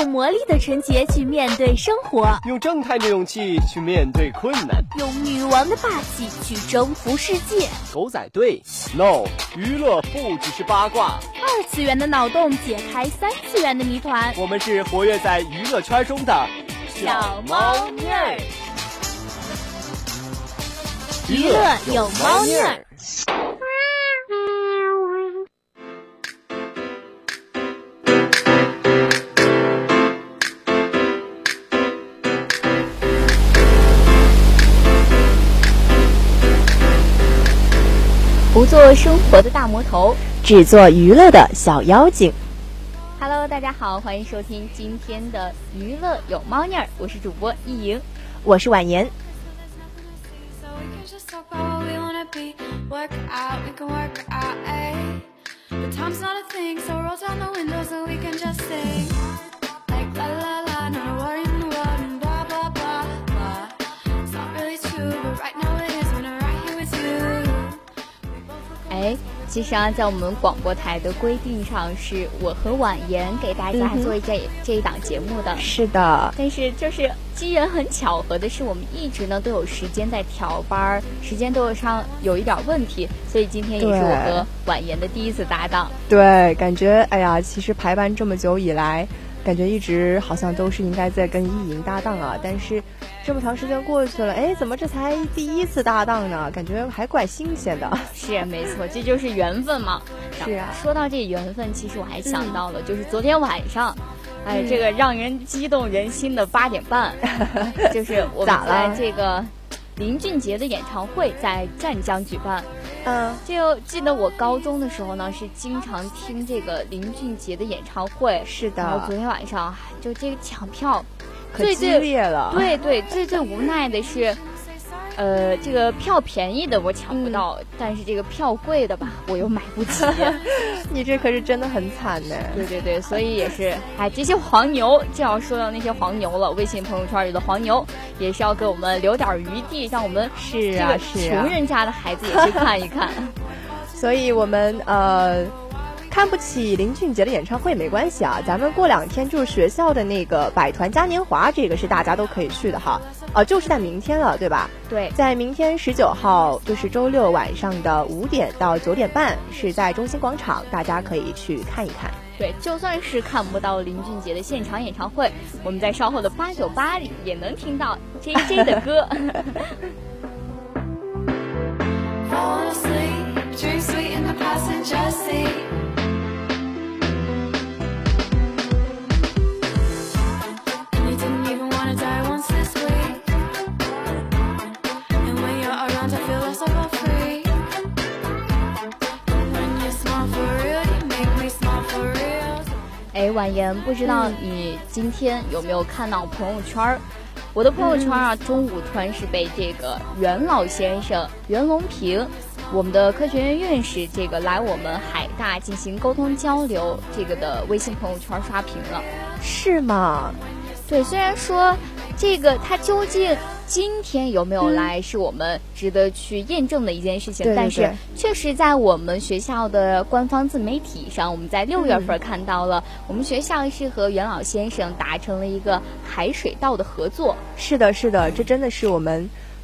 用魔力的纯洁去面对生活，用正太的勇气去面对困难，用女王的霸气去征服世界。狗仔队，no，娱乐不只是八卦。二次元的脑洞解开三次元的谜团。我们是活跃在娱乐圈中的小猫腻儿，娱乐有猫腻儿。做生活的大魔头，只做娱乐的小妖精。Hello，大家好，欢迎收听今天的娱乐有猫腻儿，我是主播易莹，我是婉言。哎，其实啊，在我们广播台的规定上，是我和婉言给大家做这这一档节目的。是的，但是就是机缘很巧合的是，我们一直呢都有时间在调班儿，时间都有上有一点问题，所以今天也是我和婉言的第一次搭档。对，感觉哎呀，其实排班这么久以来。感觉一直好像都是应该在跟意莹搭档啊，但是这么长时间过去了，哎，怎么这才第一次搭档呢？感觉还怪新鲜的。是，没错，这就是缘分嘛。是啊。说到这缘分，其实我还想到了，就是昨天晚上，哎，这个让人激动人心的八点半，就是我们在这个林俊杰的演唱会在湛江举办。嗯，就记得我高中的时候呢，是经常听这个林俊杰的演唱会。是的。然后昨天晚上就这个抢票，可激烈了。对对，最最无奈的是。呃，这个票便宜的我抢不到，但是这个票贵的吧，我又买不起。你这可是真的很惨呢。对对对，所以也是，哎，这些黄牛，正要说到那些黄牛了，微信朋友圈里的黄牛，也是要给我们留点余地，让我们是啊是啊，穷人家的孩子也去看一看。所以我们呃。看不起林俊杰的演唱会没关系啊，咱们过两天就是学校的那个百团嘉年华，这个是大家都可以去的哈。哦，就是在明天了，对吧？对，在明天十九号，就是周六晚上的五点到九点半，是在中心广场，大家可以去看一看。对，就算是看不到林俊杰的现场演唱会，我们在稍后的八九八里也能听到 J J 的 歌。哎，婉言，不知道你今天有没有看到朋友圈儿？我的朋友圈啊，中午突然是被这个袁老先生袁隆平，我们的科学院院士，这个来我们海大进行沟通交流，这个的微信朋友圈刷屏了，是吗？对，虽然说这个他究竟。今天有没有来是我们值得去验证的一件事情，但是确实在我们学校的官方自媒体上，我们在六月份看到了，我们学校是和袁老先生达成了一个海水稻的合作。是的，是的，这真的是我们。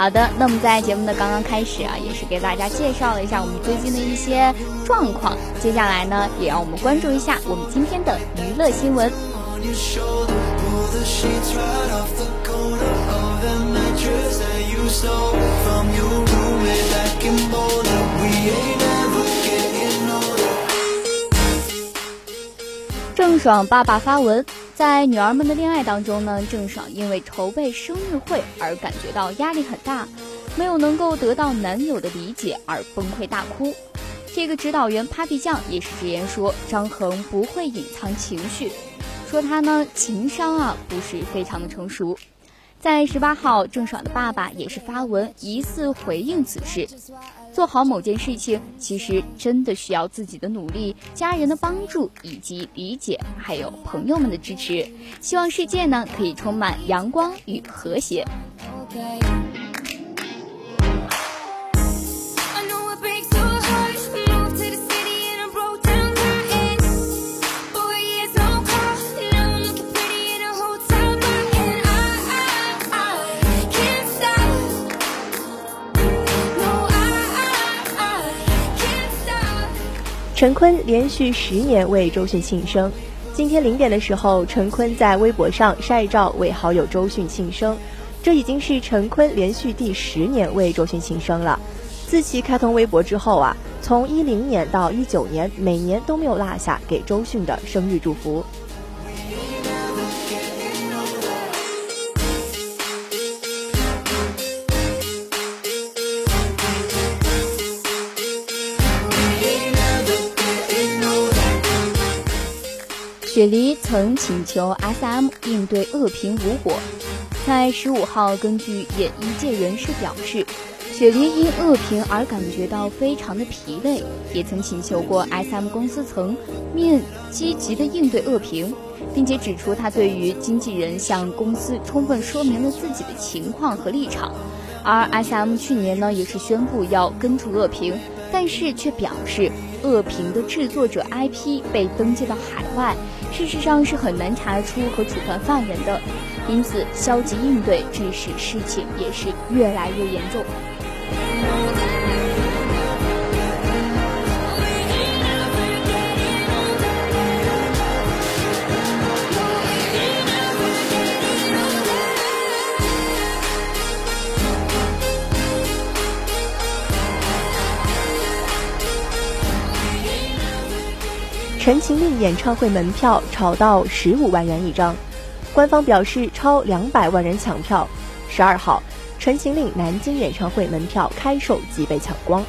好的，那么在节目的刚刚开始啊，也是给大家介绍了一下我们最近的一些状况。接下来呢，也要我们关注一下我们今天的娱乐新闻。郑爽爸爸发文。在女儿们的恋爱当中呢，郑爽因为筹备生日会而感觉到压力很大。没有能够得到男友的理解而崩溃大哭。这个指导员 Papi 酱也是直言说，张恒不会隐藏情绪，说他呢情商啊不是非常的成熟。在十八号，郑爽的爸爸也是发文疑似回应此事。做好某件事情，其实真的需要自己的努力、家人的帮助以及理解，还有朋友们的支持。希望世界呢可以充满阳光与和谐。陈坤连续十年为周迅庆生。今天零点的时候，陈坤在微博上晒照为好友周迅庆生，这已经是陈坤连续第十年为周迅庆生了。自其开通微博之后啊，从一零年到一九年，每年都没有落下给周迅的生日祝福。雪梨曾请求 SM 应对恶评无果，在十五号，根据演艺界人士表示，雪梨因恶评而感觉到非常的疲惫，也曾请求过 SM 公司层面积极的应对恶评，并且指出他对于经纪人向公司充分说明了自己的情况和立场，而 SM 去年呢也是宣布要根除恶评，但是却表示恶评的制作者 IP 被登记到海外。事实上是很难查出和处罚犯人的，因此消极应对，致使事情也是越来越严重。陈情令演唱会门票炒到十五万元一张，官方表示超两百万人抢票。十二号，陈情令南京演唱会门票开售即被抢光。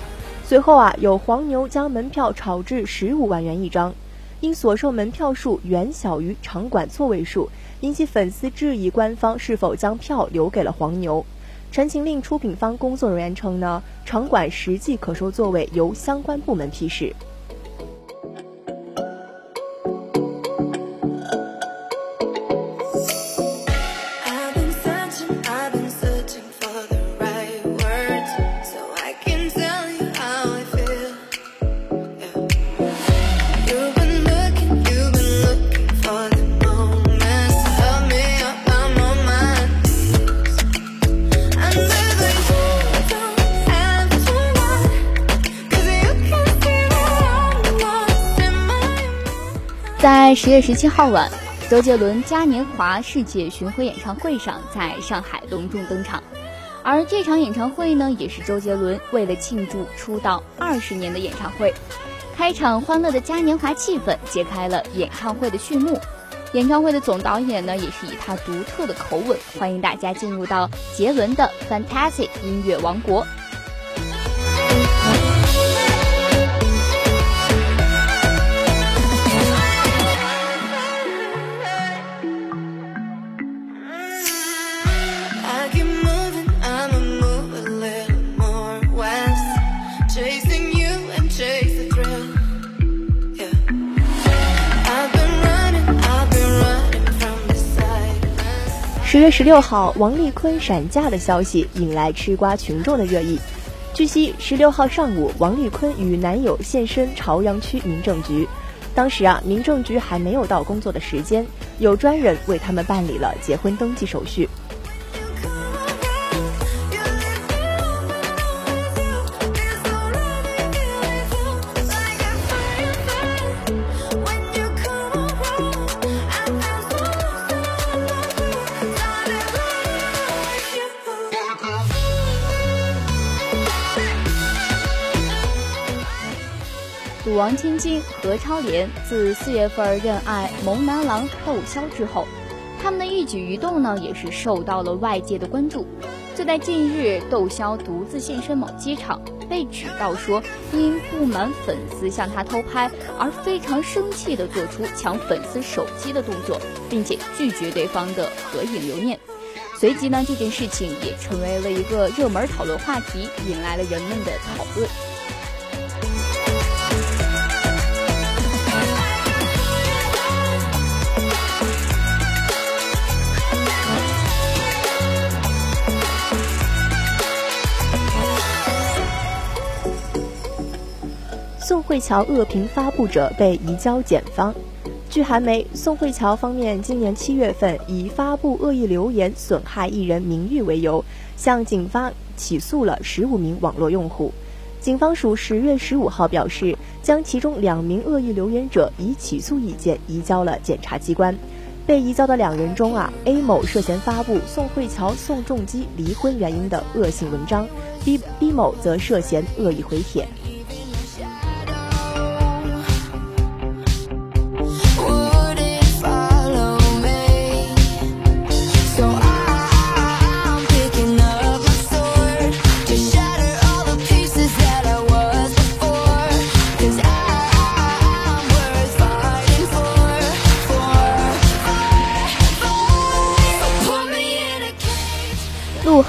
随后啊，有黄牛将门票炒至十五万元一张，因所售门票数远小于场馆座位数，引起粉丝质疑官方是否将票留给了黄牛。陈情令出品方工作人员称呢，场馆实际可售座位由相关部门批示。在十月十七号晚，周杰伦嘉年华世界巡回演唱会上在上海隆重登场，而这场演唱会呢，也是周杰伦为了庆祝出道二十年的演唱会。开场欢乐的嘉年华气氛揭开了演唱会的序幕。演唱会的总导演呢，也是以他独特的口吻欢迎大家进入到杰伦的 Fantastic 音乐王国。十月十六号，王丽坤闪嫁的消息引来吃瓜群众的热议。据悉，十六号上午，王丽坤与男友现身朝阳区民政局，当时啊，民政局还没有到工作的时间，有专人为他们办理了结婚登记手续。王千金何超莲自四月份认爱萌男郎窦骁之后，他们的一举一动呢，也是受到了外界的关注。就在近日，窦骁独自现身某机场，被指到说因不满粉丝向他偷拍而非常生气的做出抢粉丝手机的动作，并且拒绝对方的合影留念。随即呢，这件事情也成为了一个热门讨论话题，引来了人们的讨论。慧乔恶评发布者被移交检方。据韩媒，宋慧乔方面今年七月份以发布恶意留言损害艺人名誉为由，向警方起诉了十五名网络用户。警方署十月十五号表示，将其中两名恶意留言者以起诉意见移交了检察机关。被移交的两人中啊，A 某涉嫌发布宋慧乔、宋仲基离婚原因的恶性文章，B B 某则涉嫌恶意回帖。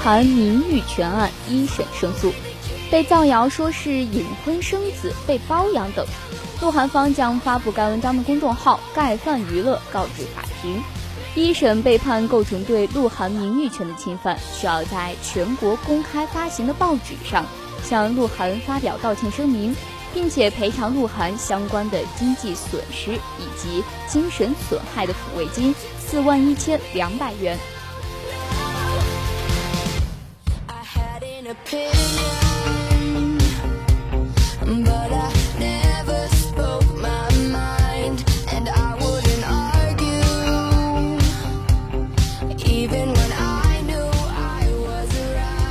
韩名誉权案一审胜诉，被造谣说是隐婚生子、被包养等。鹿晗方将发布该文章的公众号“盖饭娱乐”告知法庭，一审被判构成对鹿晗名誉权的侵犯，需要在全国公开发行的报纸上向鹿晗发表道歉声明，并且赔偿鹿晗相关的经济损失以及精神损害的抚慰金四万一千两百元。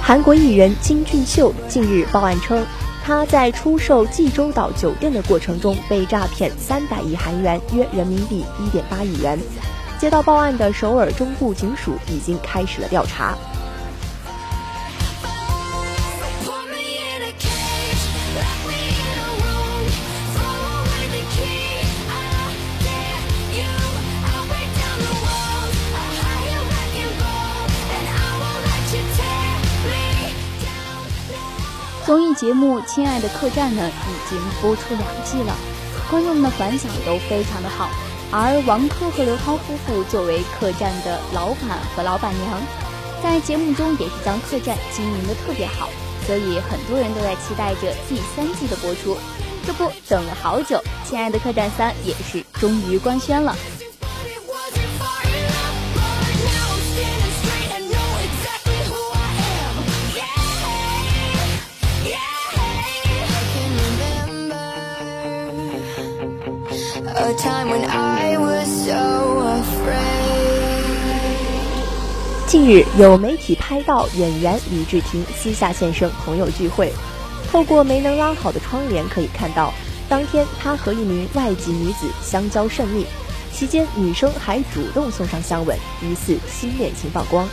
韩国艺人金俊秀近日报案称，他在出售济州岛酒店的过程中被诈骗三百亿韩元，约人民币一点八亿元。接到报案的首尔中部警署已经开始了调查。节目《亲爱的客栈》呢，已经播出两季了，观众们的反响都非常的好。而王珂和刘涛夫妇作为客栈的老板和老板娘，在节目中也是将客栈经营的特别好，所以很多人都在期待着第三季的播出。这不，等了好久，《亲爱的客栈三》也是终于官宣了。A time when I was so afraid 近日，有媒体拍到演员李治廷私下现身朋友聚会，透过没能拉好的窗帘可以看到，当天他和一名外籍女子相交甚密，期间女生还主动送上香吻，疑似新恋情曝光。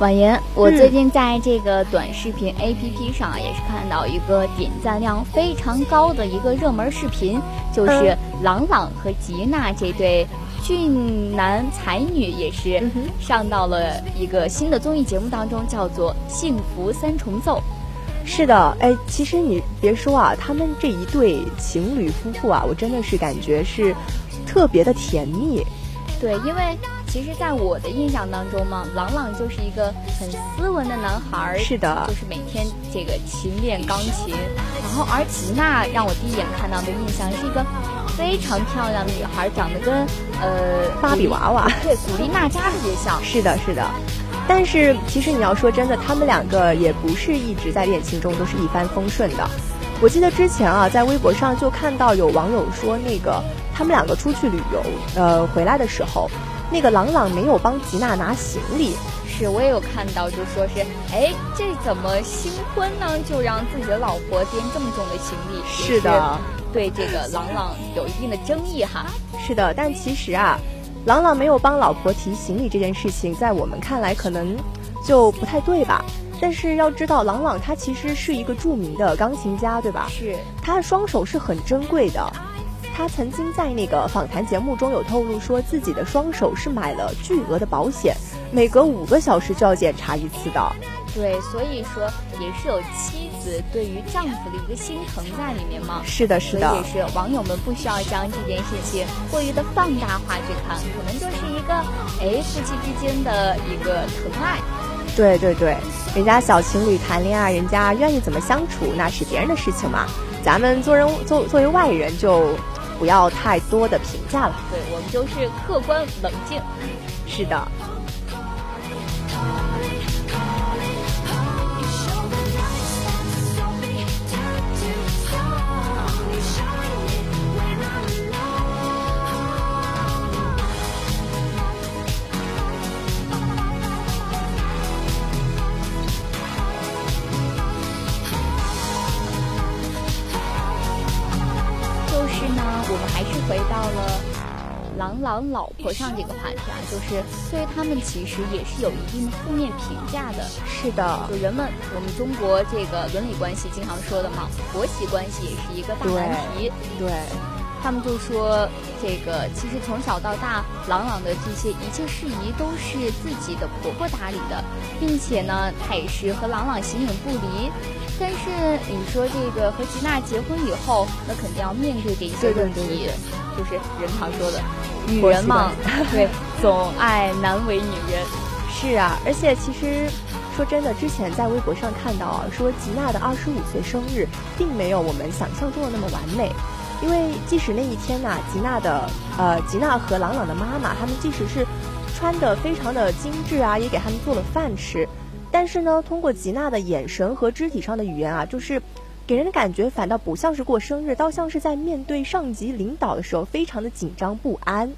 婉言，我最近在这个短视频 APP 上也是看到一个点赞量非常高的一个热门视频，就是朗朗和吉娜这对俊男才女也是上到了一个新的综艺节目当中，叫做《幸福三重奏》。是的，哎，其实你别说啊，他们这一对情侣夫妇啊，我真的是感觉是特别的甜蜜。对，因为。其实，在我的印象当中嘛，朗朗就是一个很斯文的男孩，是的，就是每天这个勤练钢琴。然后，而吉娜让我第一眼看到的印象是一个非常漂亮的女孩，长得跟呃芭比娃娃，对，古力娜扎特别像。是的，是的。但是，其实你要说真的，他们两个也不是一直在恋情中都是一帆风顺的。我记得之前啊，在微博上就看到有网友说，那个他们两个出去旅游，呃，回来的时候，那个朗朗没有帮吉娜拿行李。是我也有看到，就说是，哎，这怎么新婚呢，就让自己的老婆掂这么重的行李？是的，对这个朗朗有一定的争议哈。是的，但其实啊。朗朗没有帮老婆提行李这件事情，在我们看来可能就不太对吧？但是要知道，朗朗他其实是一个著名的钢琴家，对吧？是，他的双手是很珍贵的。他曾经在那个访谈节目中有透露，说自己的双手是买了巨额的保险，每隔五个小时就要检查一次的。对，所以说也是有妻子对于丈夫的一个心疼在里面嘛。是的，是的。所以也是网友们不需要将这件事情过于的放大化去看，可能就是一个哎夫妻之间的一个疼爱。对对对，人家小情侣谈恋爱，人家愿意怎么相处那是别人的事情嘛，咱们做人作作为外人就不要太多的评价了。对我们就是客观冷静。是的。郎朗老婆上这个话题啊，就是对他们其实也是有一定的负面评价的。是的，就人们我们中国这个伦理关系经常说的嘛，婆媳关系也是一个大难题。对，他们就说这个其实从小到大，朗朗的这些一切事宜都是自己的婆婆打理的，并且呢，她也是和朗朗形影不离。但是你说这个和吉娜结婚以后，那肯定要面对的一些问题，就是人常说的。女人嘛，对，总爱难为女人。是啊，而且其实说真的，之前在微博上看到啊，说吉娜的二十五岁生日并没有我们想象中的那么完美，因为即使那一天呐，吉娜的呃，吉娜和朗朗的妈妈，他们即使是穿的非常的精致啊，也给他们做了饭吃，但是呢，通过吉娜的眼神和肢体上的语言啊，就是。给人的感觉反倒不像是过生日，倒像是在面对上级领导的时候，非常的紧张不安。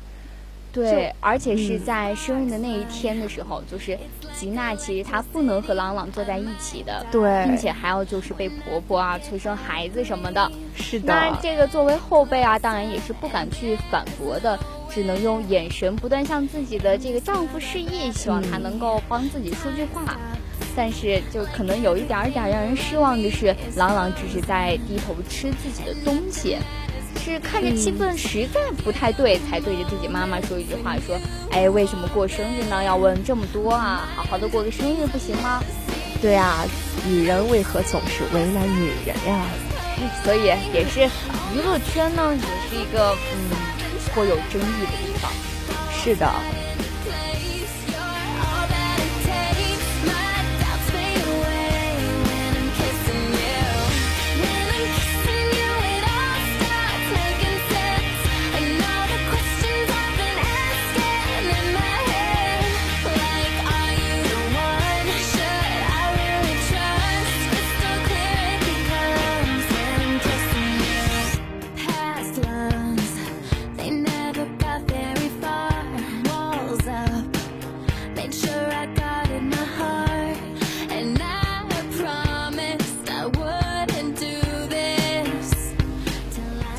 对，而且是在生日的那一天的时候，就是吉娜其实她不能和朗朗坐在一起的，对，并且还要就是被婆婆啊催生孩子什么的。是的。那这个作为后辈啊，当然也是不敢去反驳的，只能用眼神不断向自己的这个丈夫示意，希望他能够帮自己说句话。但是，就可能有一点点让人失望的是，朗朗只是在低头吃自己的东西，是看着气氛实在不太对，才对着自己妈妈说一句话：说，哎，为什么过生日呢？要问这么多啊？好好的过个生日不行吗？对啊，女人为何总是为难女人呀？所以也是娱乐圈呢，也是一个嗯颇有争议的地方。是的。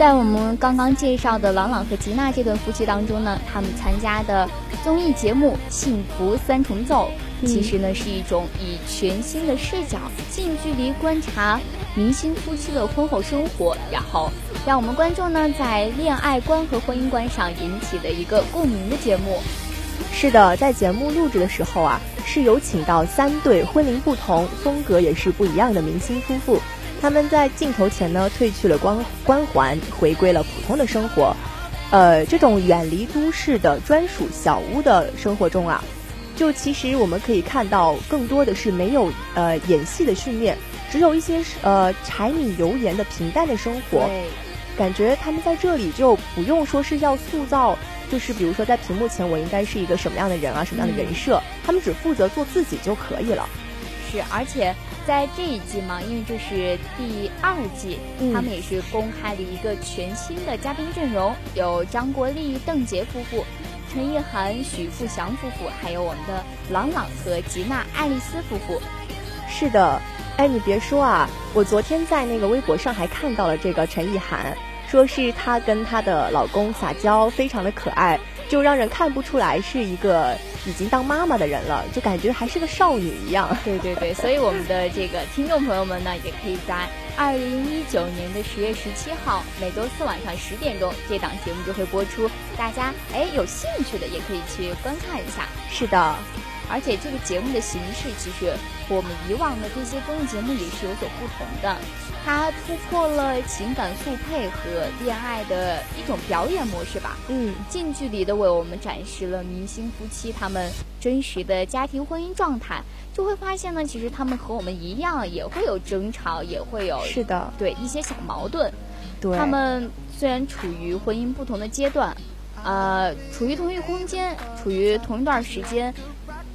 在我们刚刚介绍的朗朗和吉娜这对夫妻当中呢，他们参加的综艺节目《幸福三重奏》，其实呢是一种以全新的视角、近距离观察明星夫妻的婚后生活，然后让我们观众呢在恋爱观和婚姻观上引起的一个共鸣的节目。是的，在节目录制的时候啊，是有请到三对婚龄不同、风格也是不一样的明星夫妇。他们在镜头前呢，褪去了光光环，回归了普通的生活。呃，这种远离都市的专属小屋的生活中啊，就其实我们可以看到，更多的是没有呃演戏的训练，只有一些呃柴米油盐的平淡的生活。感觉他们在这里就不用说是要塑造，就是比如说在屏幕前我应该是一个什么样的人啊，什么样的人设，他们只负责做自己就可以了。是，而且。在这一季嘛，因为这是第二季，他们也是公开了一个全新的嘉宾阵容，有张国立、邓婕夫妇，陈意涵、许富祥夫妇，还有我们的朗朗和吉娜、爱丽丝夫妇。是的，哎，你别说啊，我昨天在那个微博上还看到了这个陈意涵，说是她跟她的老公撒娇，非常的可爱，就让人看不出来是一个。已经当妈妈的人了，就感觉还是个少女一样。对对对，所以我们的这个听众朋友们呢，也可以在二零一九年的十月十七号每周四晚上十点钟，这档节目就会播出。大家哎有兴趣的也可以去观看一下。是的。而且这个节目的形式其实和我们以往的这些综艺节目也是有所不同的，它突破了情感速配和恋爱的一种表演模式吧。嗯，近距离的为我们展示了明星夫妻他们真实的家庭婚姻状态，就会发现呢，其实他们和我们一样，也会有争吵，也会有是的，对一些小矛盾。对，他们虽然处于婚姻不同的阶段，呃，处于同一空间，处于同一段时间。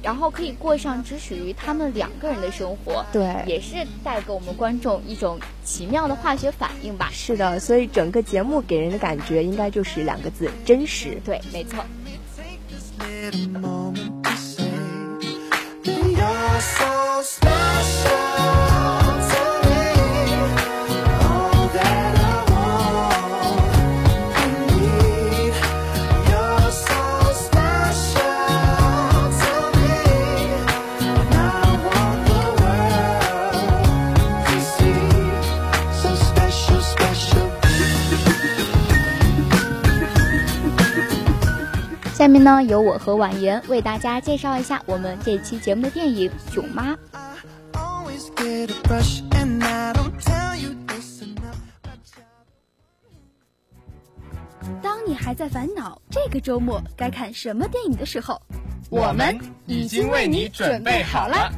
然后可以过上只属于他们两个人的生活，对，也是带给我们观众一种奇妙的化学反应吧。是的，所以整个节目给人的感觉应该就是两个字：真实。对，没错。下面呢，由我和婉言为大家介绍一下我们这期节目的电影《囧妈》。当你还在烦恼这个周末该看什么电影的时候，我们已经为你准备好了。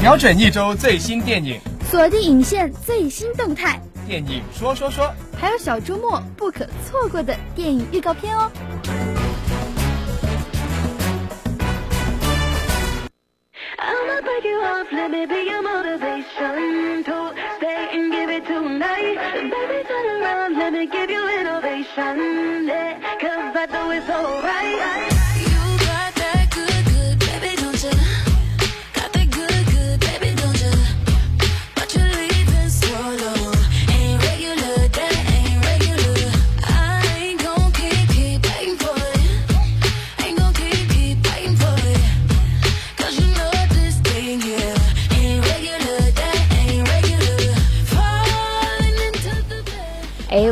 瞄准一周最新电影，锁定影线最新动态。电影说说说，还有小周末不可错过的电影预告片哦。哎，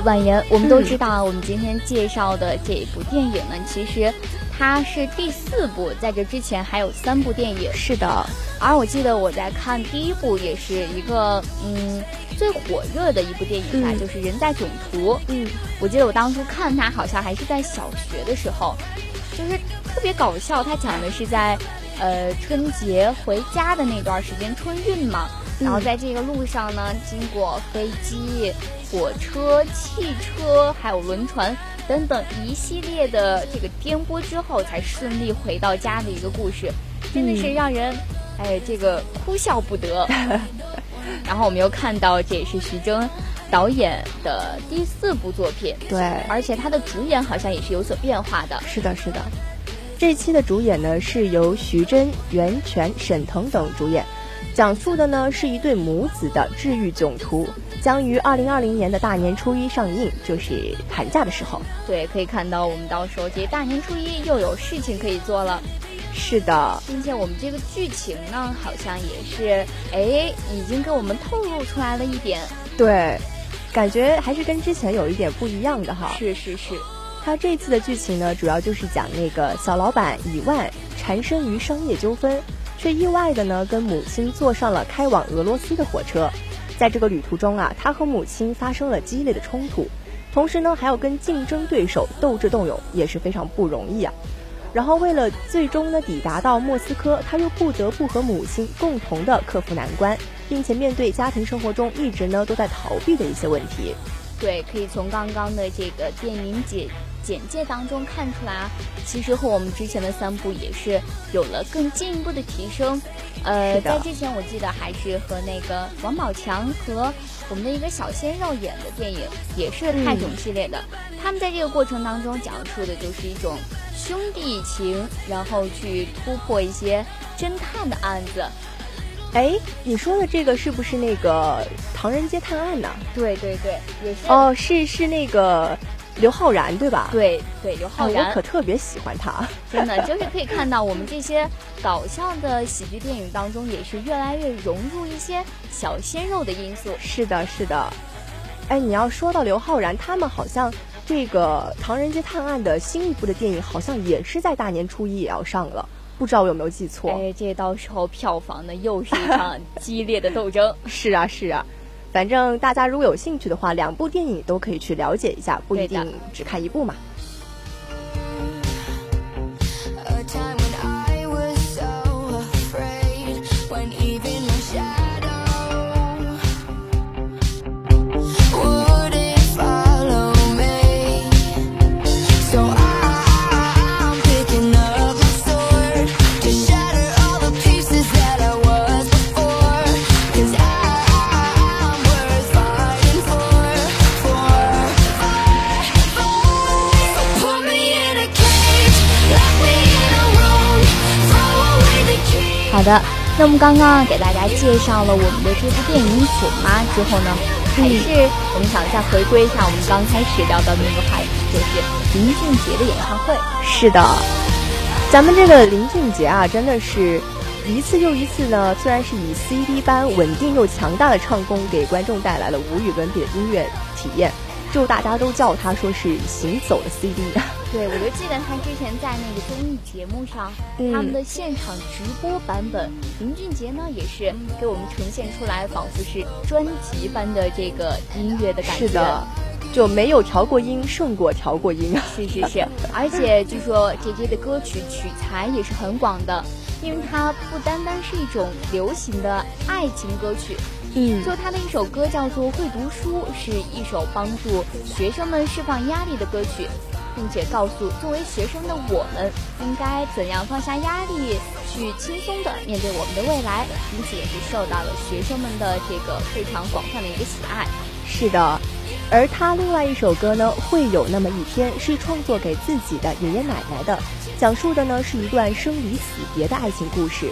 婉言，我们都知道，我们今天介绍的这一部电影呢，其实它是第四部，在这之前还有三部电影。是的，而我记得我在看第一部，也是一个嗯最火热的一部电影吧，就是《人在囧途》。嗯，我记得我当初看它，好像还是在小学的时候，就是特别搞笑。它讲的是在呃春节回家的那段时间，春运嘛。然后在这个路上呢，经过飞机、火车、汽车，还有轮船等等一系列的这个颠簸之后，才顺利回到家的一个故事，真的是让人哎这个哭笑不得。然后我们又看到，这也是徐峥导演的第四部作品，对，而且他的主演好像也是有所变化的。是的，是的，这期的主演呢是由徐峥、袁泉、沈腾等主演。讲述的呢是一对母子的治愈囧途，将于二零二零年的大年初一上映，就是寒假的时候。对，可以看到我们到时候这大年初一又有事情可以做了。是的，并且我们这个剧情呢，好像也是，哎，已经给我们透露出来了一点。对，感觉还是跟之前有一点不一样的哈。是是是，他这次的剧情呢，主要就是讲那个小老板以万缠身于商业纠纷。却意外的呢，跟母亲坐上了开往俄罗斯的火车，在这个旅途中啊，他和母亲发生了激烈的冲突，同时呢还要跟竞争对手斗智斗勇，也是非常不容易啊。然后为了最终呢抵达到莫斯科，他又不得不和母亲共同的克服难关，并且面对家庭生活中一直呢都在逃避的一些问题。对，可以从刚刚的这个电影解简介当中看出来啊，其实和我们之前的三部也是有了更进一步的提升。呃，在之前我记得还是和那个王宝强和我们的一个小鲜肉演的电影，也是泰囧系列的。他们在这个过程当中讲述的就是一种兄弟情，然后去突破一些侦探的案子。哎，你说的这个是不是那个《唐人街探案》呢？对对对，也是。哦，是是那个。刘昊然对吧？对对，刘昊然，我可特别喜欢他。真的，就是可以看到我们这些搞笑的喜剧电影当中，也是越来越融入一些小鲜肉的因素。是的，是的。哎，你要说到刘昊然，他们好像这个《唐人街探案》的新一部的电影，好像也是在大年初一也要上了，不知道我有没有记错？哎，这到时候票房呢，又是一场激烈的斗争。是啊，是啊。反正大家如果有兴趣的话，两部电影都可以去了解一下，不一定只看一部嘛。好的，那我们刚刚给大家介绍了我们的这部电影《囧妈》之后呢，还是我们想再回归一下我们刚开始聊到的那个话题，就是林俊杰的演唱会。是的，咱们这个林俊杰啊，真的是一次又一次呢，虽然是以 CD 般稳定又强大的唱功，给观众带来了无与伦比的音乐体验。就大家都叫他说是行走的 CD，对我就记得他之前在那个综艺节目上，他们的现场直播版本，林俊杰呢也是给我们呈现出来，仿佛是专辑般的这个音乐的感觉。是的，就没有调过音，胜过调过音。是是是，而且据说 J J 的歌曲取材也是很广的，因为它不单单是一种流行的爱情歌曲。嗯，就他的一首歌叫做《会读书》，是一首帮助学生们释放压力的歌曲，并且告诉作为学生的我们应该怎样放下压力，去轻松的面对我们的未来。因此也是受到了学生们的这个非常广泛的一个喜爱。是的，而他另外一首歌呢，会有那么一天是创作给自己的爷爷奶奶的，讲述的呢是一段生离死别的爱情故事。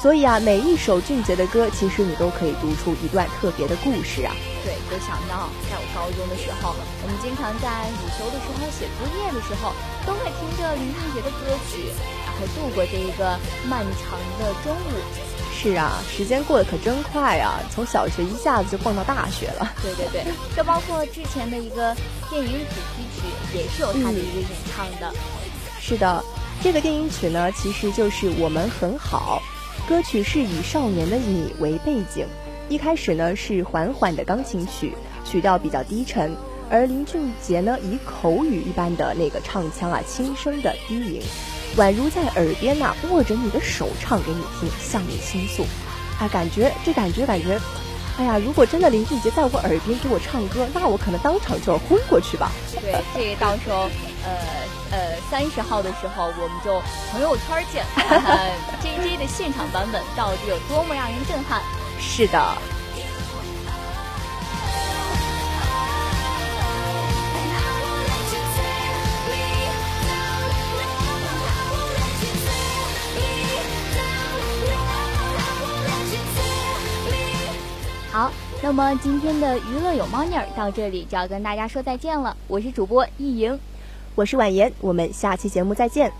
所以啊，每一首俊杰的歌，其实你都可以读出一段特别的故事啊。对，就想到在我高中的时候，我们经常在午休的时候写作业的时候，都会听着林俊杰的歌曲，然后度过这一个漫长的中午。是啊，时间过得可真快啊！从小学一下子就蹦到大学了。对对对，这包括之前的一个电影主题曲，也是有他的一个演唱的。是的，这个电影曲呢，其实就是我们很好。歌曲是以少年的你为背景，一开始呢是缓缓的钢琴曲，曲调比较低沉，而林俊杰呢以口语一般的那个唱腔啊，轻声的低吟，宛如在耳边呐握着你的手唱给你听，向你倾诉，啊，感觉这感觉感觉，哎呀，如果真的林俊杰在我耳边给我唱歌，那我可能当场就要昏过去吧。对，这到时候。呃呃，三十号的时候我们就朋友圈见，看 看 J J 的现场版本到底有多么让人震撼。是的。好，那么今天的娱乐有猫腻儿到这里就要跟大家说再见了。我是主播易莹。我是婉言，我们下期节目再见。